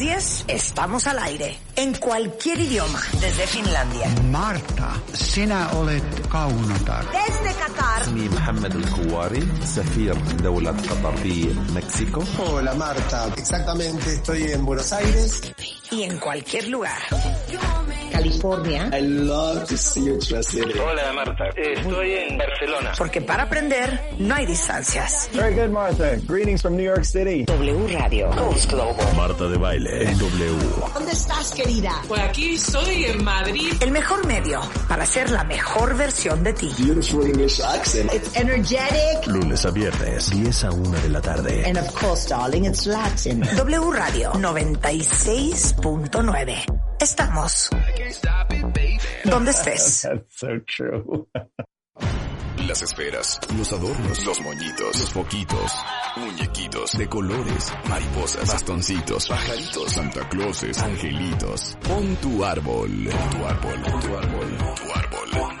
10 estamos al aire, en cualquier idioma, desde Finlandia. Marta, sinä olet kaunotar. Desde Qatar. اسمي محمد الكواري سفير دولة قطر في مكسيكو Hola Marta, exactamente estoy en Buenos Aires. Y en cualquier lugar. California. I love to see you. Hola Marta, estoy en Barcelona. Porque para aprender no hay distancias. Very good, Martha. Greetings from New York City. W Radio. Coast Global. Marta de baile W. ¿Dónde estás, querida? Pues aquí estoy en Madrid. El mejor medio para ser la mejor versión de ti. Beautiful English accent. It's energetic. Lunes a viernes, 10 a 1 de la tarde. And of course, darling, it's Latin. W Radio 96.9. Estamos. Donde estés. Las esferas, los adornos, los moñitos, los foquitos, muñequitos de colores, mariposas, bastoncitos, pajaritos, Santa Clauses, angelitos. Pon tu árbol, tu árbol, tu árbol, pon tu árbol, pon tu árbol.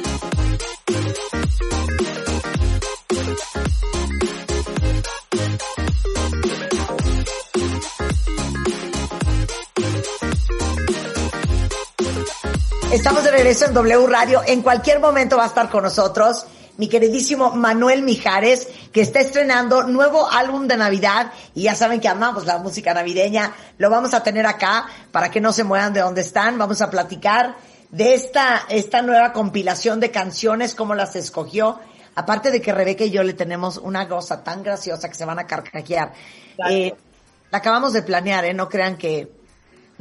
Estamos de regreso en W Radio. En cualquier momento va a estar con nosotros mi queridísimo Manuel Mijares, que está estrenando nuevo álbum de Navidad. Y ya saben que amamos la música navideña. Lo vamos a tener acá para que no se muevan de donde están. Vamos a platicar de esta, esta nueva compilación de canciones, cómo las escogió. Aparte de que Rebeca y yo le tenemos una cosa tan graciosa que se van a carcajear. Eh, la acabamos de planear, ¿eh? No crean que,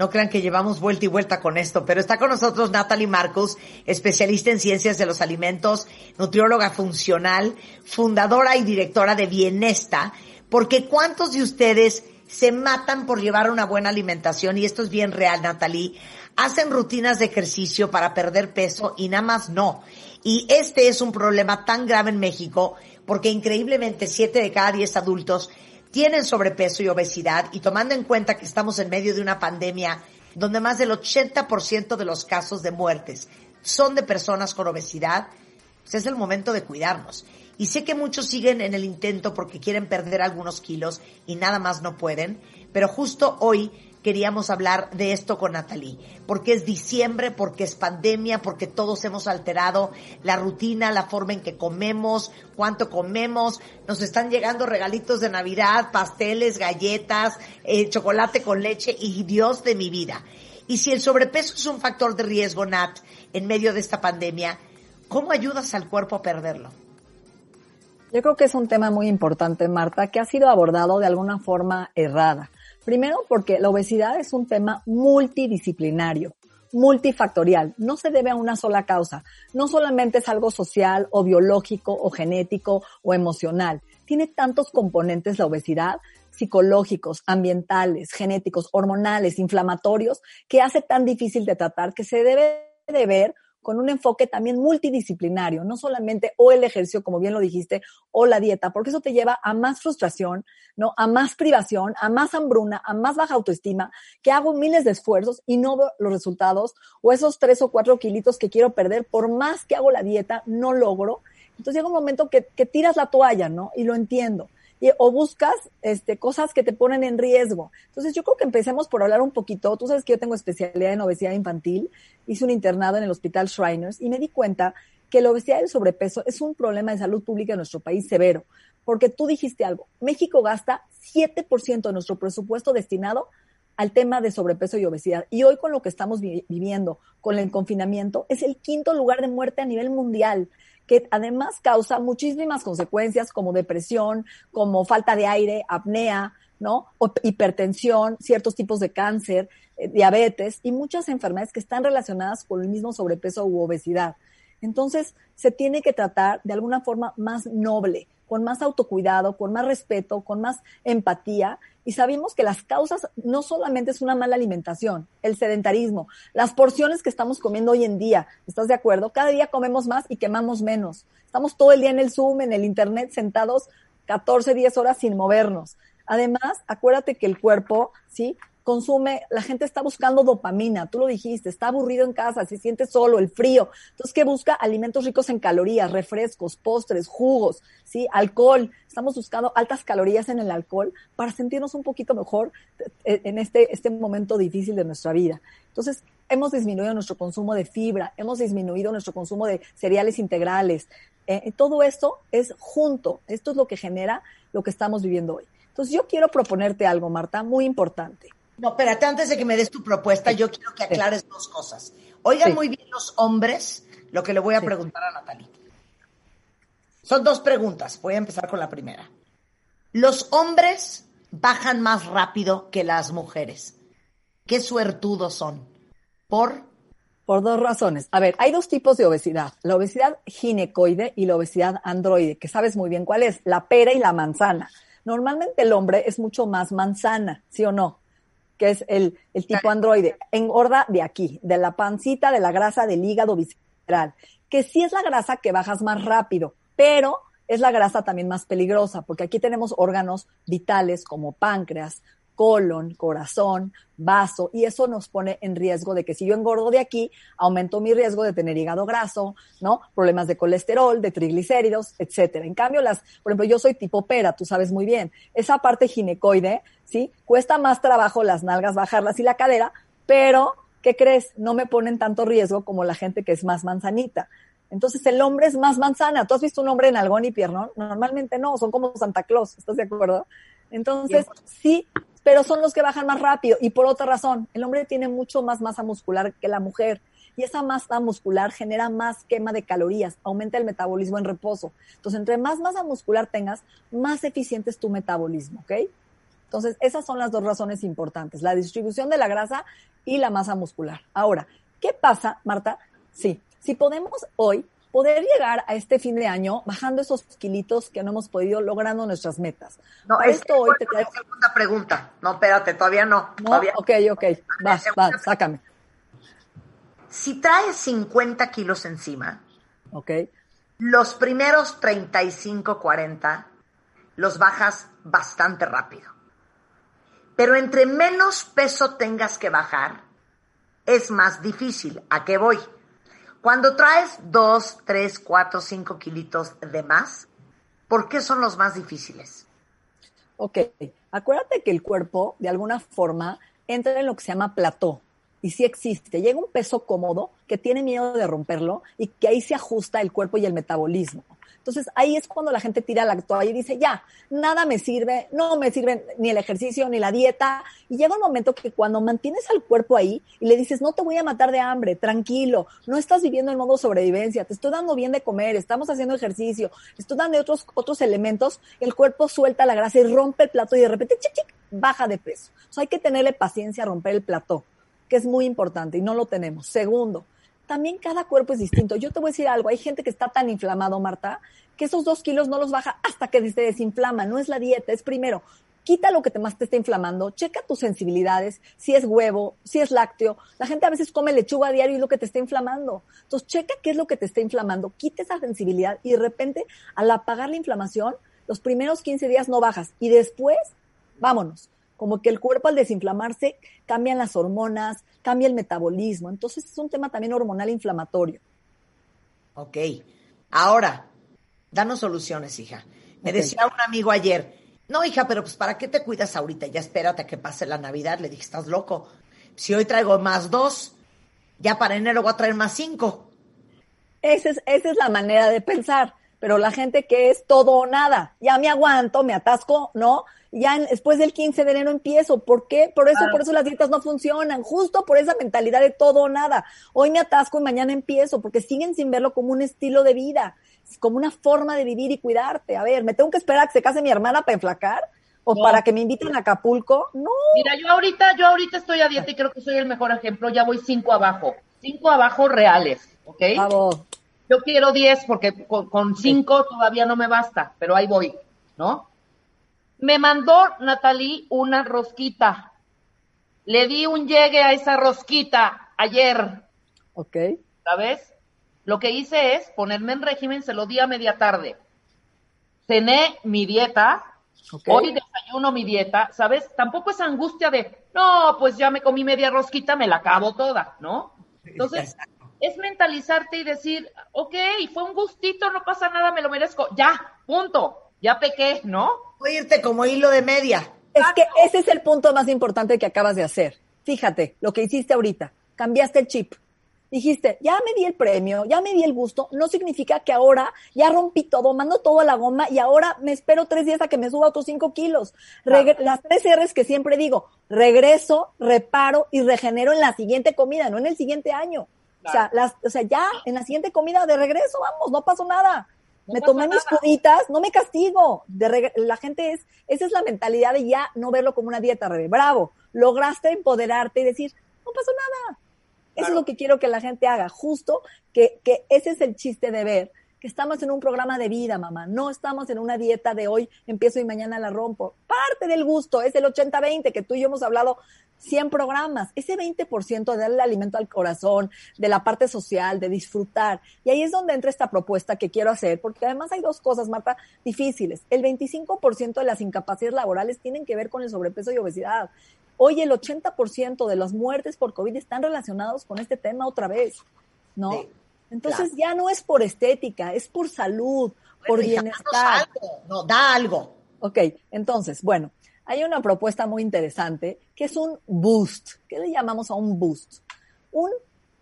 no crean que llevamos vuelta y vuelta con esto, pero está con nosotros Natalie Marcus, especialista en ciencias de los alimentos, nutrióloga funcional, fundadora y directora de Bienesta, porque ¿cuántos de ustedes se matan por llevar una buena alimentación? Y esto es bien real, Natalie. Hacen rutinas de ejercicio para perder peso y nada más no. Y este es un problema tan grave en México porque increíblemente siete de cada diez adultos tienen sobrepeso y obesidad y tomando en cuenta que estamos en medio de una pandemia donde más del 80% de los casos de muertes son de personas con obesidad, pues es el momento de cuidarnos. Y sé que muchos siguen en el intento porque quieren perder algunos kilos y nada más no pueden, pero justo hoy queríamos hablar de esto con Natalie, porque es diciembre, porque es pandemia, porque todos hemos alterado la rutina, la forma en que comemos, cuánto comemos, nos están llegando regalitos de Navidad, pasteles, galletas, eh, chocolate con leche y Dios de mi vida. Y si el sobrepeso es un factor de riesgo, Nat, en medio de esta pandemia, ¿cómo ayudas al cuerpo a perderlo? Yo creo que es un tema muy importante, Marta, que ha sido abordado de alguna forma errada. Primero porque la obesidad es un tema multidisciplinario, multifactorial, no se debe a una sola causa, no solamente es algo social o biológico o genético o emocional, tiene tantos componentes la obesidad psicológicos, ambientales, genéticos, hormonales, inflamatorios, que hace tan difícil de tratar que se debe de ver con un enfoque también multidisciplinario, no solamente o el ejercicio, como bien lo dijiste, o la dieta, porque eso te lleva a más frustración, ¿no? A más privación, a más hambruna, a más baja autoestima, que hago miles de esfuerzos y no veo los resultados, o esos tres o cuatro kilitos que quiero perder, por más que hago la dieta, no logro. Entonces llega un momento que, que tiras la toalla, ¿no? Y lo entiendo. Y, o buscas este, cosas que te ponen en riesgo. Entonces yo creo que empecemos por hablar un poquito. Tú sabes que yo tengo especialidad en obesidad infantil, hice un internado en el Hospital Shriners y me di cuenta que la obesidad y el sobrepeso es un problema de salud pública en nuestro país severo. Porque tú dijiste algo, México gasta 7% de nuestro presupuesto destinado al tema de sobrepeso y obesidad. Y hoy con lo que estamos viviendo, con el confinamiento, es el quinto lugar de muerte a nivel mundial que además causa muchísimas consecuencias como depresión, como falta de aire, apnea, ¿no? Hipertensión, ciertos tipos de cáncer, eh, diabetes y muchas enfermedades que están relacionadas con el mismo sobrepeso u obesidad. Entonces, se tiene que tratar de alguna forma más noble, con más autocuidado, con más respeto, con más empatía. Y sabemos que las causas no solamente es una mala alimentación, el sedentarismo, las porciones que estamos comiendo hoy en día, ¿estás de acuerdo? Cada día comemos más y quemamos menos. Estamos todo el día en el Zoom, en el Internet, sentados 14, 10 horas sin movernos. Además, acuérdate que el cuerpo, ¿sí? Consume, la gente está buscando dopamina, tú lo dijiste, está aburrido en casa, se siente solo, el frío. Entonces, ¿qué busca? Alimentos ricos en calorías, refrescos, postres, jugos, ¿sí? Alcohol. Estamos buscando altas calorías en el alcohol para sentirnos un poquito mejor eh, en este, este momento difícil de nuestra vida. Entonces, hemos disminuido nuestro consumo de fibra, hemos disminuido nuestro consumo de cereales integrales. Eh, todo esto es junto, esto es lo que genera lo que estamos viviendo hoy. Entonces, yo quiero proponerte algo, Marta, muy importante. No, espérate, antes de que me des tu propuesta, yo quiero que aclares dos cosas. Oigan muy bien los hombres lo que le voy a preguntar a Natalie. Son dos preguntas. Voy a empezar con la primera. Los hombres bajan más rápido que las mujeres. ¿Qué suertudos son? ¿Por? Por dos razones. A ver, hay dos tipos de obesidad. La obesidad ginecoide y la obesidad androide, que sabes muy bien cuál es, la pera y la manzana. Normalmente el hombre es mucho más manzana, ¿sí o no? Que es el, el tipo androide, engorda de aquí, de la pancita, de la grasa del hígado visceral, que sí es la grasa que bajas más rápido, pero es la grasa también más peligrosa, porque aquí tenemos órganos vitales como páncreas, colon, corazón, vaso, y eso nos pone en riesgo de que si yo engordo de aquí, aumento mi riesgo de tener hígado graso, ¿no? Problemas de colesterol, de triglicéridos, etcétera. En cambio, las, por ejemplo, yo soy tipo pera, tú sabes muy bien. Esa parte ginecoide, ¿sí? Cuesta más trabajo las nalgas bajarlas y la cadera, pero, ¿qué crees? No me ponen tanto riesgo como la gente que es más manzanita. Entonces el hombre es más manzana. ¿Tú has visto un hombre en algón y piernón? Normalmente no, son como Santa Claus, ¿estás de acuerdo? Entonces, sí, pero son los que bajan más rápido. Y por otra razón, el hombre tiene mucho más masa muscular que la mujer. Y esa masa muscular genera más quema de calorías, aumenta el metabolismo en reposo. Entonces, entre más masa muscular tengas, más eficiente es tu metabolismo, ¿ok? Entonces, esas son las dos razones importantes, la distribución de la grasa y la masa muscular. Ahora, ¿qué pasa, Marta? Sí, si podemos hoy poder llegar a este fin de año bajando esos kilitos que no hemos podido logrando nuestras metas. No, esto hoy te trae... segunda pregunta. No, espérate, todavía no. ¿No? Todavía... Ok, ok, vas, vas, sácame. Si traes 50 kilos encima, ok, los primeros 35, 40 los bajas bastante rápido. Pero entre menos peso tengas que bajar, es más difícil. ¿A qué voy? Cuando traes dos, tres, cuatro, cinco kilitos de más, ¿por qué son los más difíciles? Ok, acuérdate que el cuerpo, de alguna forma, entra en lo que se llama plató. Y sí existe. Llega un peso cómodo que tiene miedo de romperlo y que ahí se ajusta el cuerpo y el metabolismo. Entonces ahí es cuando la gente tira la toalla y dice, ya, nada me sirve, no me sirve ni el ejercicio ni la dieta. Y llega un momento que cuando mantienes al cuerpo ahí y le dices, no te voy a matar de hambre, tranquilo, no estás viviendo en modo sobrevivencia, te estoy dando bien de comer, estamos haciendo ejercicio, estoy dando otros, otros elementos, el cuerpo suelta la grasa y rompe el plato y de repente, chic, chic, baja de peso. O hay que tenerle paciencia a romper el plato, que es muy importante y no lo tenemos. Segundo, también cada cuerpo es distinto. Yo te voy a decir algo, hay gente que está tan inflamado, Marta, que esos dos kilos no los baja hasta que se desinflama. No es la dieta, es primero, quita lo que te más te está inflamando, checa tus sensibilidades, si es huevo, si es lácteo. La gente a veces come lechuga a diario y es lo que te está inflamando. Entonces, checa qué es lo que te está inflamando, quita esa sensibilidad y de repente, al apagar la inflamación, los primeros 15 días no bajas y después, vámonos como que el cuerpo al desinflamarse cambian las hormonas, cambia el metabolismo. Entonces es un tema también hormonal inflamatorio. Ok. Ahora, danos soluciones, hija. Me decía un amigo ayer, no, hija, pero pues ¿para qué te cuidas ahorita? Ya espérate a que pase la Navidad. Le dije, estás loco. Si hoy traigo más dos, ya para enero voy a traer más cinco. Esa es, esa es la manera de pensar. Pero la gente que es todo o nada, ya me aguanto, me atasco, ¿no? Ya después del 15 de enero empiezo. ¿Por qué? Por eso, por eso las dietas no funcionan, justo por esa mentalidad de todo o nada. Hoy me atasco y mañana empiezo, porque siguen sin verlo como un estilo de vida, como una forma de vivir y cuidarte. A ver, ¿me tengo que esperar a que se case mi hermana para enflacar? ¿O para que me inviten a Acapulco? No. Mira, yo ahorita, yo ahorita estoy a dieta y creo que soy el mejor ejemplo. Ya voy cinco abajo. Cinco abajo reales, ¿ok? Yo quiero diez porque con, con cinco todavía no me basta, pero ahí voy, ¿no? Me mandó Natalie una rosquita. Le di un llegue a esa rosquita ayer. Ok. ¿Sabes? Lo que hice es ponerme en régimen, se lo di a media tarde. Cené mi dieta. Hoy desayuno mi dieta, ¿sabes? Tampoco es angustia de, no, pues ya me comí media rosquita, me la acabo toda, ¿no? Entonces, es mentalizarte y decir, ok, fue un gustito, no pasa nada, me lo merezco. Ya, punto. Ya pequé, ¿no? Irte como hilo de media. Es que ese es el punto más importante que acabas de hacer. Fíjate, lo que hiciste ahorita. Cambiaste el chip. Dijiste, ya me di el premio, ya me di el gusto, no significa que ahora ya rompí todo, mando todo a la goma y ahora me espero tres días a que me suba otros cinco kilos. Las tres R's que siempre digo, regreso, reparo y regenero en la siguiente comida, no en el siguiente año. O, sea, las, o sea, ya en la siguiente comida de regreso, vamos, no pasó nada me tomé mis cuditas, no me castigo. De la gente es, esa es la mentalidad de ya no verlo como una dieta, Rebe. Bravo, lograste empoderarte y decir, no pasó nada. Eso es lo que quiero que la gente haga, justo que, que ese es el chiste de ver que estamos en un programa de vida, mamá. No estamos en una dieta de hoy empiezo y mañana la rompo. Parte del gusto es el 80-20 que tú y yo hemos hablado 100 programas. Ese 20% de darle alimento al corazón, de la parte social, de disfrutar. Y ahí es donde entra esta propuesta que quiero hacer, porque además hay dos cosas, Marta, difíciles. El 25% de las incapacidades laborales tienen que ver con el sobrepeso y obesidad. Hoy el 80% de las muertes por COVID están relacionados con este tema otra vez, ¿no? Entonces ya no es por estética, es por salud, por bienestar. no, da algo. Ok, entonces, bueno, hay una propuesta muy interesante que es un boost. ¿Qué le llamamos a un boost? Un,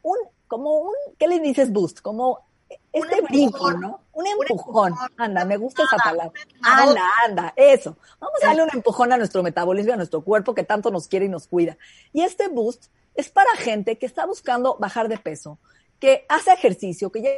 un, como un, ¿qué le dices boost? Como este brinco, ¿no? Un empujón. Anda, me gusta esa palabra. Anda, anda, eso. Vamos a darle un empujón a nuestro metabolismo, a nuestro cuerpo que tanto nos quiere y nos cuida. Y este boost es para gente que está buscando bajar de peso, que hace ejercicio, que ya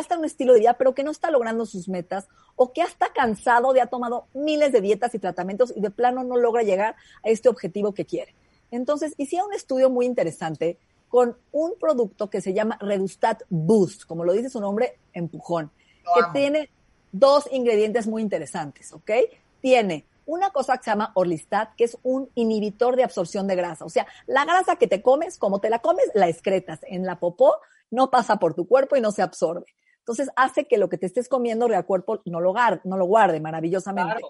está en un estilo de vida, pero que no está logrando sus metas o que está cansado de ha tomado miles de dietas y tratamientos y de plano no logra llegar a este objetivo que quiere. Entonces, hicieron un estudio muy interesante con un producto que se llama Redustat Boost, como lo dice su nombre, empujón, que tiene dos ingredientes muy interesantes, ¿ok? Tiene una cosa que se llama Orlistat, que es un inhibitor de absorción de grasa. O sea, la grasa que te comes, como te la comes, la excretas en la popó no pasa por tu cuerpo y no se absorbe. Entonces hace que lo que te estés comiendo el cuerpo no lo, guarde, no lo guarde maravillosamente.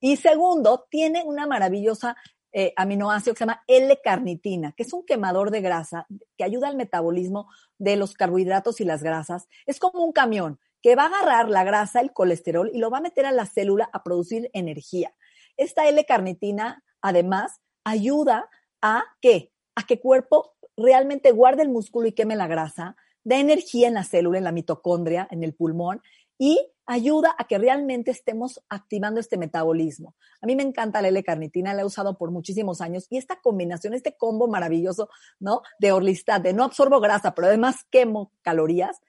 Y segundo, tiene una maravillosa eh, aminoácido que se llama L-carnitina, que es un quemador de grasa que ayuda al metabolismo de los carbohidratos y las grasas. Es como un camión que va a agarrar la grasa, el colesterol y lo va a meter a la célula a producir energía. Esta L-carnitina, además, ayuda a que a que cuerpo realmente guarde el músculo y queme la grasa, da energía en la célula, en la mitocondria, en el pulmón y ayuda a que realmente estemos activando este metabolismo. A mí me encanta la L-carnitina, la he usado por muchísimos años y esta combinación, este combo maravilloso, ¿no? De Orlistat, de no absorbo grasa, pero además quemo calorías,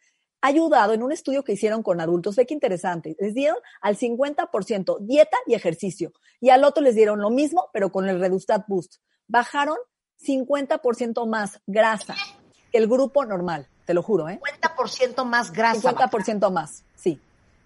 ha ayudado en un estudio que hicieron con adultos, ve qué interesante, les dieron al 50% dieta y ejercicio y al otro les dieron lo mismo, pero con el Redustat Boost. Bajaron 50% más grasa que el grupo normal, te lo juro, ¿eh? 50% más grasa. 50% más, sí.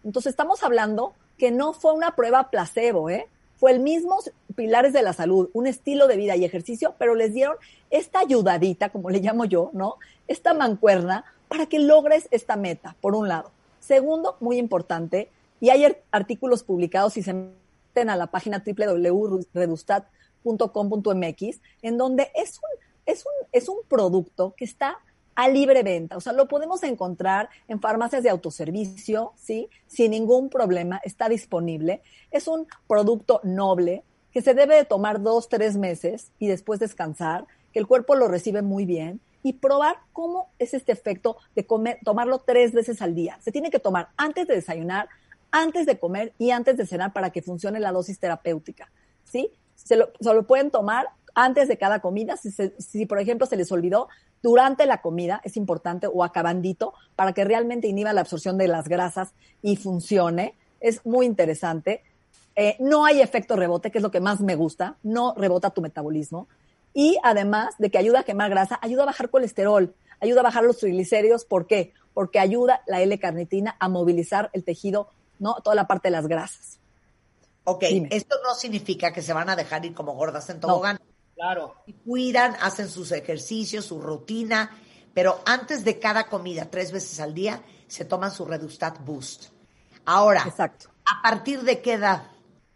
Entonces estamos hablando que no fue una prueba placebo, ¿eh? Fue el mismo pilares de la salud, un estilo de vida y ejercicio, pero les dieron esta ayudadita, como le llamo yo, ¿no? Esta mancuerna para que logres esta meta, por un lado. Segundo, muy importante, y hay artículos publicados y se meten a la página www.redustat.com .com.mx, en donde es un, es, un, es un producto que está a libre venta. O sea, lo podemos encontrar en farmacias de autoservicio, ¿sí? Sin ningún problema, está disponible. Es un producto noble que se debe de tomar dos, tres meses y después descansar, que el cuerpo lo recibe muy bien y probar cómo es este efecto de comer, tomarlo tres veces al día. Se tiene que tomar antes de desayunar, antes de comer y antes de cenar para que funcione la dosis terapéutica. ¿sí? Se lo, se lo pueden tomar antes de cada comida, si, se- si por ejemplo se les olvidó, durante la comida es importante o acabandito para que realmente inhiba la absorción de las grasas y funcione. Es muy interesante. Eh, no hay efecto rebote, que es lo que más me gusta, no rebota tu metabolismo. Y además de que ayuda a quemar grasa, ayuda a bajar colesterol, ayuda a bajar los triglicéridos. ¿Por qué? Porque ayuda la L-carnitina a movilizar el tejido, ¿no? Toda la parte de las grasas. Ok, Dime. esto no significa que se van a dejar ir como gordas en tobogán. Claro. Cuidan, hacen sus ejercicios, su rutina, pero antes de cada comida, tres veces al día, se toman su Redustat Boost. Ahora, Exacto. ¿a partir de qué edad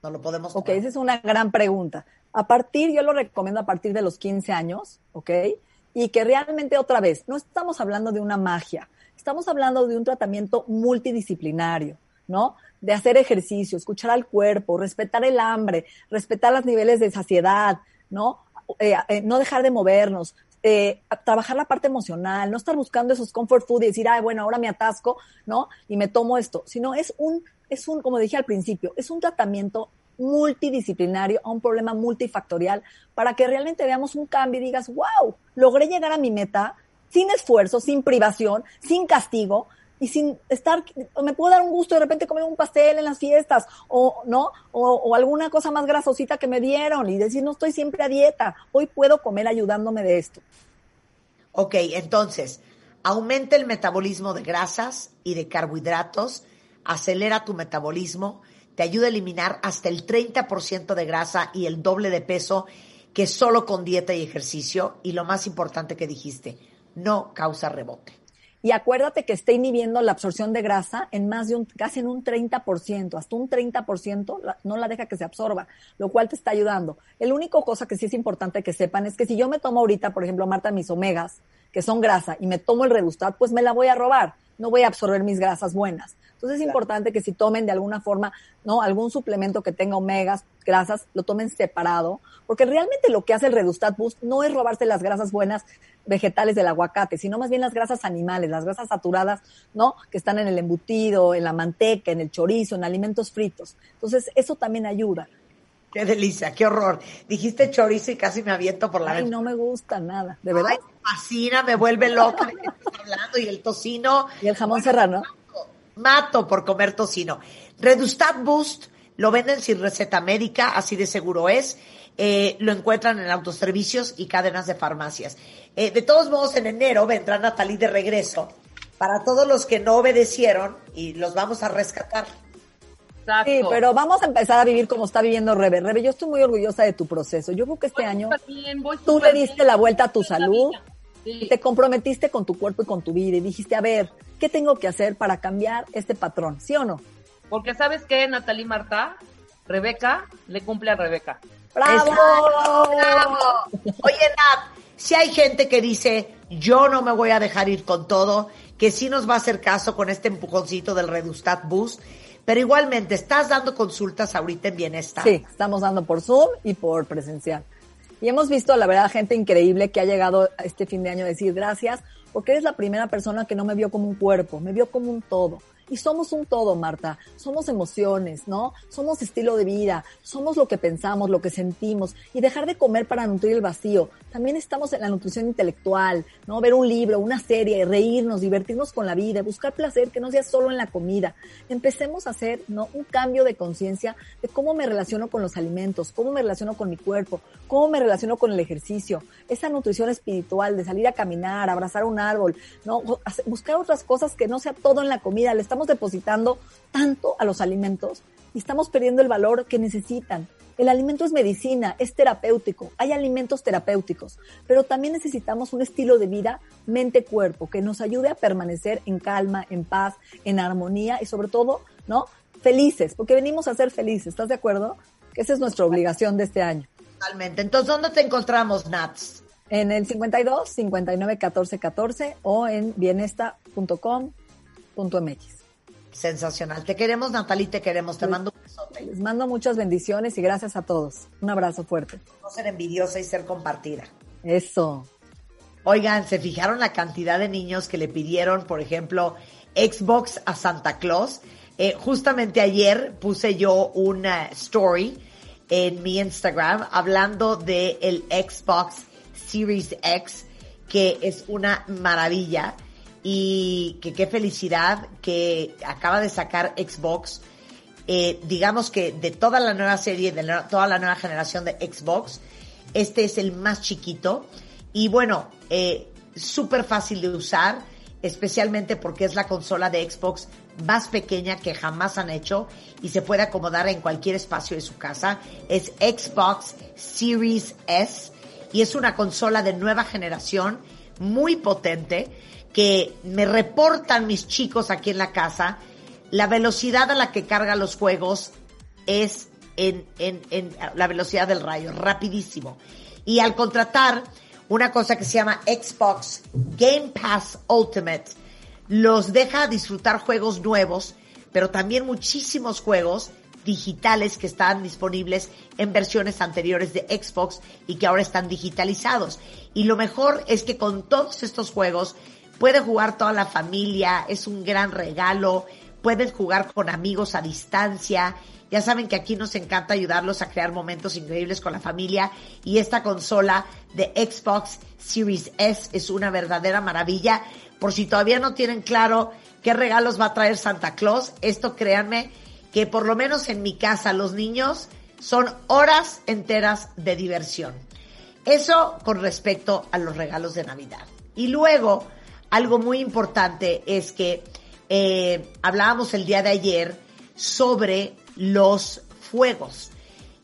no lo podemos Ok, tomar? esa es una gran pregunta. A partir, yo lo recomiendo a partir de los 15 años, ¿ok? Y que realmente otra vez, no estamos hablando de una magia, estamos hablando de un tratamiento multidisciplinario, ¿no? De hacer ejercicio, escuchar al cuerpo, respetar el hambre, respetar los niveles de saciedad, ¿no? Eh, eh, no dejar de movernos, eh, trabajar la parte emocional, no estar buscando esos comfort food y decir, ay, bueno, ahora me atasco, ¿no? Y me tomo esto, sino es un, es un, como dije al principio, es un tratamiento multidisciplinario a un problema multifactorial para que realmente veamos un cambio y digas, wow, logré llegar a mi meta sin esfuerzo, sin privación, sin castigo y sin estar, me puedo dar un gusto de repente comer un pastel en las fiestas o no, o, alguna cosa más grasosita que me dieron y decir, no estoy siempre a dieta, hoy puedo comer ayudándome de esto. Ok, entonces, aumenta el metabolismo de grasas y de carbohidratos, acelera tu metabolismo, te ayuda a eliminar hasta el 30% de grasa y el doble de peso que solo con dieta y ejercicio. Y lo más importante que dijiste, no causa rebote. Y acuérdate que está inhibiendo la absorción de grasa en más de un, casi en un 30%, hasta un 30% la- no la deja que se absorba, lo cual te está ayudando. El único cosa que sí es importante que sepan es que si yo me tomo ahorita, por ejemplo, Marta, mis omegas, que son grasa, y me tomo el Redustat, pues me la voy a robar, no voy a absorber mis grasas buenas. Entonces es importante que si tomen de alguna forma, ¿no? Algún suplemento que tenga omegas, grasas, lo tomen separado, porque realmente lo que hace el Redustat Boost no es robarse las grasas buenas vegetales del aguacate, sino más bien las grasas animales, las grasas saturadas, ¿no? Que están en el embutido, en la manteca, en el chorizo, en alimentos fritos. Entonces, eso también ayuda. Qué delicia, qué horror. Dijiste chorizo y casi me aviento por la Ay, no me gusta nada, de verdad. Ay, me fascina, me vuelve loca de estás hablando y el tocino. Y el jamón serrano. Mato por comer tocino. Redustat Boost lo venden sin receta médica, así de seguro es. Eh, lo encuentran en autoservicios y cadenas de farmacias. Eh, de todos modos, en enero vendrá Natalie de regreso para todos los que no obedecieron y los vamos a rescatar. Exacto. Sí, pero vamos a empezar a vivir como está viviendo Rebe. Rebe, yo estoy muy orgullosa de tu proceso. Yo creo que este Voy año bien, tú le diste bien. la vuelta a tu salud. Sí. te comprometiste con tu cuerpo y con tu vida y dijiste, a ver, ¿qué tengo que hacer para cambiar este patrón? ¿Sí o no? Porque ¿sabes qué, Natalie Marta? Rebeca le cumple a Rebeca. ¡Bravo! Exacto, bravo. Oye, Nat, si hay gente que dice, yo no me voy a dejar ir con todo, que sí nos va a hacer caso con este empujoncito del Redustat Boost, pero igualmente estás dando consultas ahorita en bienestar. Sí, estamos dando por Zoom y por presencial. Y hemos visto, la verdad, gente increíble que ha llegado a este fin de año a decir gracias, porque eres la primera persona que no me vio como un cuerpo, me vio como un todo. Y somos un todo, Marta. Somos emociones, ¿no? Somos estilo de vida, somos lo que pensamos, lo que sentimos. Y dejar de comer para nutrir el vacío. También estamos en la nutrición intelectual, ¿no? Ver un libro, una serie, reírnos, divertirnos con la vida, buscar placer que no sea solo en la comida. Empecemos a hacer, ¿no? Un cambio de conciencia de cómo me relaciono con los alimentos, cómo me relaciono con mi cuerpo, cómo me relaciono con el ejercicio. Esa nutrición espiritual de salir a caminar, abrazar un árbol, ¿no? Buscar otras cosas que no sea todo en la comida. Le estamos depositando tanto a los alimentos y estamos perdiendo el valor que necesitan. El alimento es medicina, es terapéutico, hay alimentos terapéuticos, pero también necesitamos un estilo de vida mente-cuerpo que nos ayude a permanecer en calma, en paz, en armonía y sobre todo, ¿no? Felices, porque venimos a ser felices, ¿estás de acuerdo? Que esa es nuestra obligación de este año. Totalmente. Entonces, ¿dónde te encontramos, Nats? En el 52 59 14 14 o en bienesta.com.mx. Sensacional. Te queremos, Natalie, te queremos. Te mando un besote. Les mando muchas bendiciones y gracias a todos. Un abrazo fuerte. No ser envidiosa y ser compartida. Eso. Oigan, ¿se fijaron la cantidad de niños que le pidieron, por ejemplo, Xbox a Santa Claus? Eh, justamente ayer puse yo una story en mi Instagram hablando de el Xbox Series X, que es una maravilla y que qué felicidad que acaba de sacar Xbox. Eh, digamos que de toda la nueva serie, de toda la nueva generación de Xbox, este es el más chiquito y bueno, eh, súper fácil de usar, especialmente porque es la consola de Xbox más pequeña que jamás han hecho y se puede acomodar en cualquier espacio de su casa. Es Xbox Series S y es una consola de nueva generación muy potente que me reportan mis chicos aquí en la casa. La velocidad a la que carga los juegos es en, en, en la velocidad del rayo, rapidísimo. Y al contratar una cosa que se llama Xbox Game Pass Ultimate, los deja disfrutar juegos nuevos, pero también muchísimos juegos digitales que estaban disponibles en versiones anteriores de Xbox y que ahora están digitalizados. Y lo mejor es que con todos estos juegos puede jugar toda la familia, es un gran regalo, pueden jugar con amigos a distancia. Ya saben que aquí nos encanta ayudarlos a crear momentos increíbles con la familia y esta consola de Xbox Series S es una verdadera maravilla. Por si todavía no tienen claro qué regalos va a traer Santa Claus, esto créanme que por lo menos en mi casa los niños son horas enteras de diversión. Eso con respecto a los regalos de Navidad. Y luego, algo muy importante es que eh, hablábamos el día de ayer sobre los fuegos,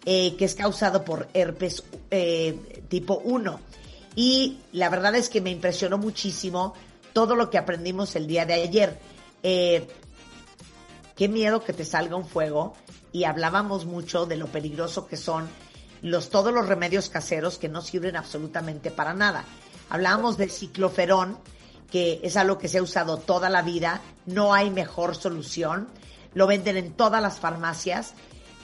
eh, que es causado por herpes eh, tipo 1. Y la verdad es que me impresionó muchísimo todo lo que aprendimos el día de ayer. Qué miedo que te salga un fuego y hablábamos mucho de lo peligroso que son los todos los remedios caseros que no sirven absolutamente para nada. Hablábamos del cicloferón, que es algo que se ha usado toda la vida, no hay mejor solución, lo venden en todas las farmacias,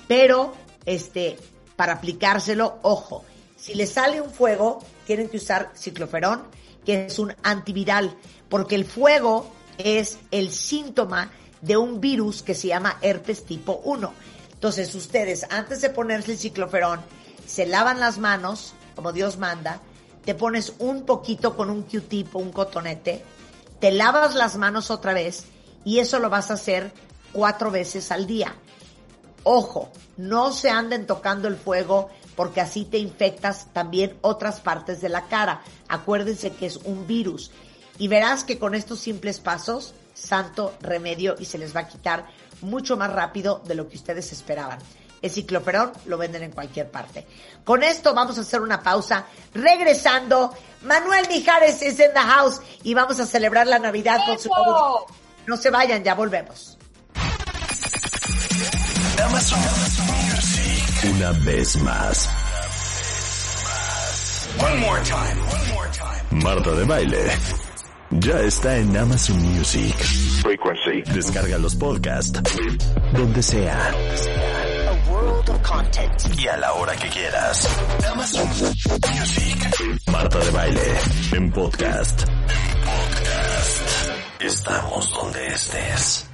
pero este para aplicárselo, ojo, si le sale un fuego, tienen que usar cicloferón, que es un antiviral, porque el fuego es el síntoma de un virus que se llama herpes tipo 1. Entonces ustedes, antes de ponerse el cicloferón, se lavan las manos, como Dios manda, te pones un poquito con un Q-tip o un cotonete, te lavas las manos otra vez y eso lo vas a hacer cuatro veces al día. Ojo, no se anden tocando el fuego porque así te infectas también otras partes de la cara. Acuérdense que es un virus. Y verás que con estos simples pasos, santo remedio y se les va a quitar mucho más rápido de lo que ustedes esperaban. El cicloferón lo venden en cualquier parte. Con esto vamos a hacer una pausa. Regresando, Manuel Mijares es en the house y vamos a celebrar la Navidad con su No se vayan, ya volvemos. Una vez más. One more time. One more time. Marta de baile. Ya está en Amazon Music. Frequency. Descarga los podcasts. Donde sea. Y a la hora que quieras. Amazon Music. Marta de baile. En podcast. En podcast. Estamos donde estés.